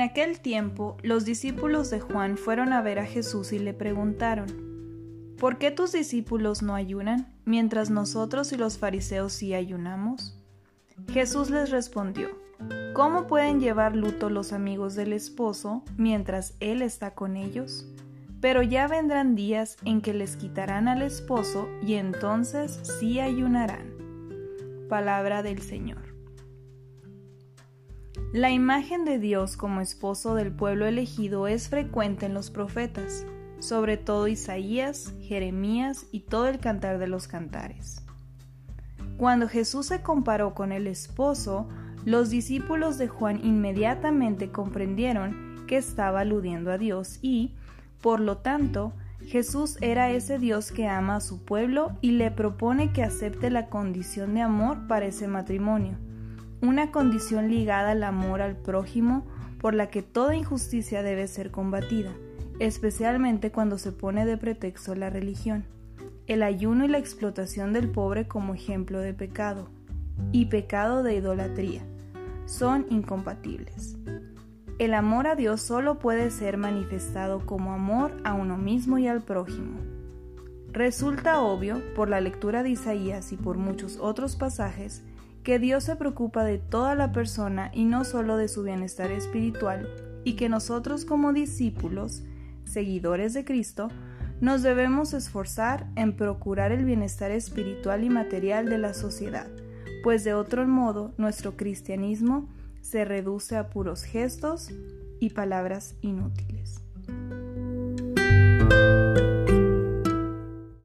aquel tiempo los discípulos de Juan fueron a ver a Jesús y le preguntaron, ¿Por qué tus discípulos no ayunan, mientras nosotros y los fariseos sí ayunamos? Jesús les respondió, ¿Cómo pueden llevar luto los amigos del esposo mientras él está con ellos? Pero ya vendrán días en que les quitarán al esposo y entonces sí ayunarán. Palabra del Señor. La imagen de Dios como esposo del pueblo elegido es frecuente en los profetas, sobre todo Isaías, Jeremías y todo el cantar de los cantares. Cuando Jesús se comparó con el esposo, los discípulos de Juan inmediatamente comprendieron que estaba aludiendo a Dios y, por lo tanto, Jesús era ese Dios que ama a su pueblo y le propone que acepte la condición de amor para ese matrimonio una condición ligada al amor al prójimo por la que toda injusticia debe ser combatida, especialmente cuando se pone de pretexto la religión, el ayuno y la explotación del pobre como ejemplo de pecado, y pecado de idolatría, son incompatibles. El amor a Dios solo puede ser manifestado como amor a uno mismo y al prójimo. Resulta obvio, por la lectura de Isaías y por muchos otros pasajes, que Dios se preocupa de toda la persona y no solo de su bienestar espiritual, y que nosotros como discípulos, seguidores de Cristo, nos debemos esforzar en procurar el bienestar espiritual y material de la sociedad, pues de otro modo nuestro cristianismo se reduce a puros gestos y palabras inútiles.